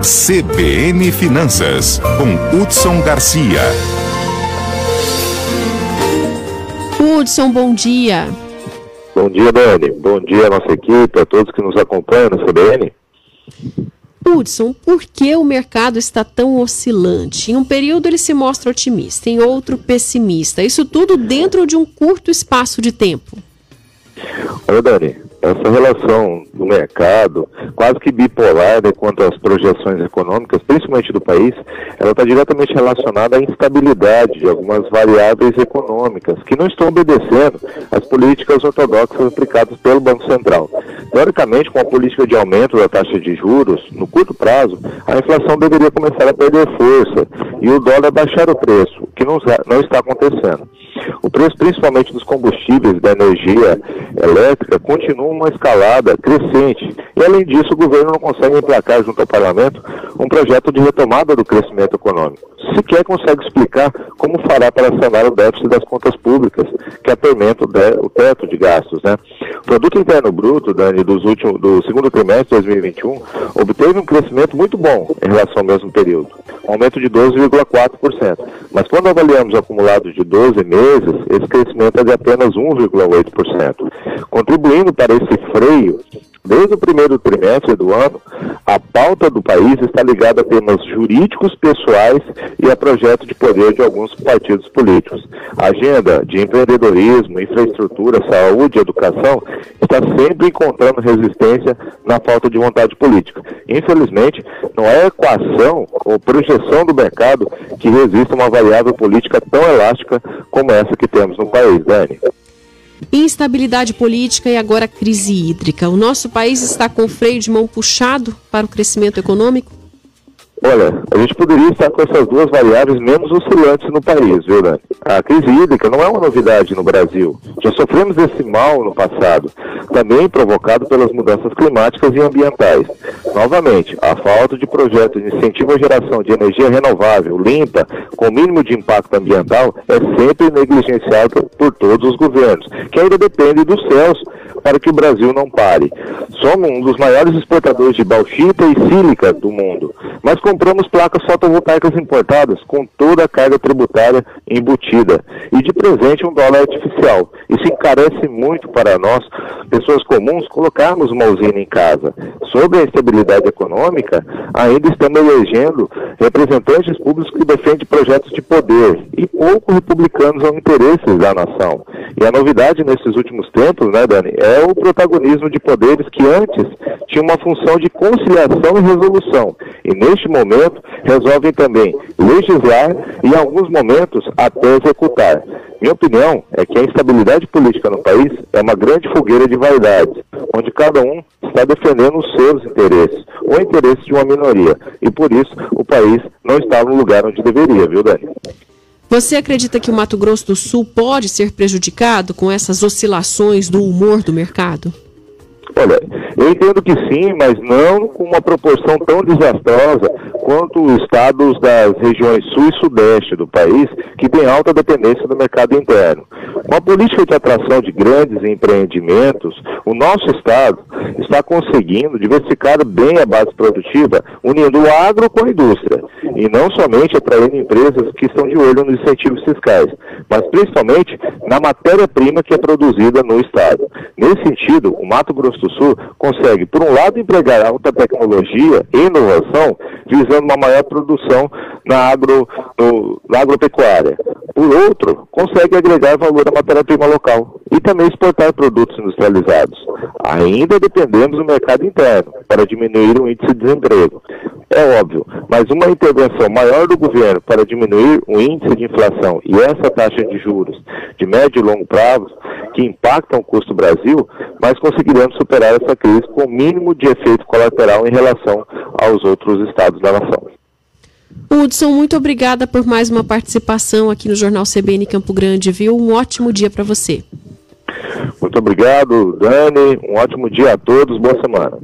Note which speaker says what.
Speaker 1: CBN Finanças, com Hudson Garcia.
Speaker 2: Hudson, bom dia.
Speaker 3: Bom dia, Dani. Bom dia à nossa equipe, a todos que nos acompanham na CBN.
Speaker 2: Hudson, por que o mercado está tão oscilante? Em um período ele se mostra otimista, em outro pessimista. Isso tudo dentro de um curto espaço de tempo.
Speaker 3: Olha, Dani, essa relação do mercado, quase que bipolar né, quanto às projeções econômicas, principalmente do país, ela está diretamente relacionada à instabilidade de algumas variáveis econômicas que não estão obedecendo às políticas ortodoxas aplicadas pelo Banco Central. Teoricamente, com a política de aumento da taxa de juros, no curto prazo, a inflação deveria começar a perder força e o dólar baixar o preço, o que não está acontecendo. O preço, principalmente dos combustíveis da energia elétrica, continua uma escalada crescente. E, além disso, o governo não consegue emplacar junto ao parlamento um projeto de retomada do crescimento econômico. Sequer consegue explicar como fará para sanar o déficit das contas públicas, que atormenta o teto de gastos. Né? O produto interno bruto, Dani, dos últimos, do segundo trimestre de 2021, obteve um crescimento muito bom em relação ao mesmo período, aumento de 12,4%. Mas quando avaliamos acumulado de 12 meses, esse crescimento é de apenas 1,8%. Contribuindo para esse freio, Desde o primeiro trimestre do ano, a pauta do país está ligada a temas jurídicos pessoais e a projetos de poder de alguns partidos políticos. A agenda de empreendedorismo, infraestrutura, saúde educação está sempre encontrando resistência na falta de vontade política. Infelizmente, não é equação ou projeção do mercado que resista a uma variável política tão elástica como essa que temos no país, Dani.
Speaker 2: Instabilidade política e agora crise hídrica. O nosso país está com o freio de mão puxado para o crescimento econômico?
Speaker 3: Olha, a gente poderia estar com essas duas variáveis menos oscilantes no país, viu, Dani? A crise hídrica não é uma novidade no Brasil. Já sofremos esse mal no passado, também provocado pelas mudanças climáticas e ambientais. Novamente, a falta de projetos de incentivo à geração de energia renovável, limpa, com mínimo de impacto ambiental, é sempre negligenciada por todos os governos, que ainda dependem dos céus para que o Brasil não pare. Somos um dos maiores exportadores de bauxita e sílica do mundo, mas compramos placas fotovoltaicas importadas com toda a carga tributária embutida e de presente um dólar artificial. Isso encarece muito para nós, pessoas comuns, colocarmos uma usina em casa. Sobre a estabilidade econômica, ainda estamos elegendo representantes públicos que defendem projetos de poder e pouco republicanos aos interesses da nação. E a novidade nesses últimos tempos, né, Dani, é o protagonismo de poderes que antes tinham uma função de conciliação e resolução. E neste momento resolvem também legislar e, em alguns momentos, até executar. Minha opinião é que a instabilidade política no país é uma grande fogueira de vaidades, onde cada um está defendendo os seus interesses, ou interesses de uma minoria. E por isso o país não está no lugar onde deveria, viu, Dani?
Speaker 2: Você acredita que o Mato Grosso do Sul pode ser prejudicado com essas oscilações do humor do mercado?
Speaker 3: Olha, eu entendo que sim, mas não com uma proporção tão desastrosa quanto os estados das regiões sul e sudeste do país, que têm alta dependência do mercado interno. Com a política de atração de grandes empreendimentos, o nosso estado está conseguindo diversificar bem a base produtiva, unindo o agro com a indústria, e não somente atraindo empresas que estão de olho nos incentivos fiscais, mas principalmente na matéria-prima que é produzida no estado. Nesse sentido, o Mato Grosso do Sul consegue, por um lado, empregar alta tecnologia e inovação, visando uma maior produção na, agro, no, na agropecuária. Por outro, consegue agregar valor à matéria-prima local e também exportar produtos industrializados. Ainda dependemos do mercado interno para diminuir o índice de desemprego. É óbvio, mas uma intervenção maior do governo para diminuir o índice de inflação e essa taxa de juros de médio e longo prazo, que impactam o custo do Brasil, mas conseguiremos superar essa crise com o mínimo de efeito colateral em relação aos outros estados da nação.
Speaker 2: Hudson, muito obrigada por mais uma participação aqui no Jornal CBN Campo Grande, viu? Um ótimo dia para você.
Speaker 3: Muito obrigado, Dani. Um ótimo dia a todos. Boa semana.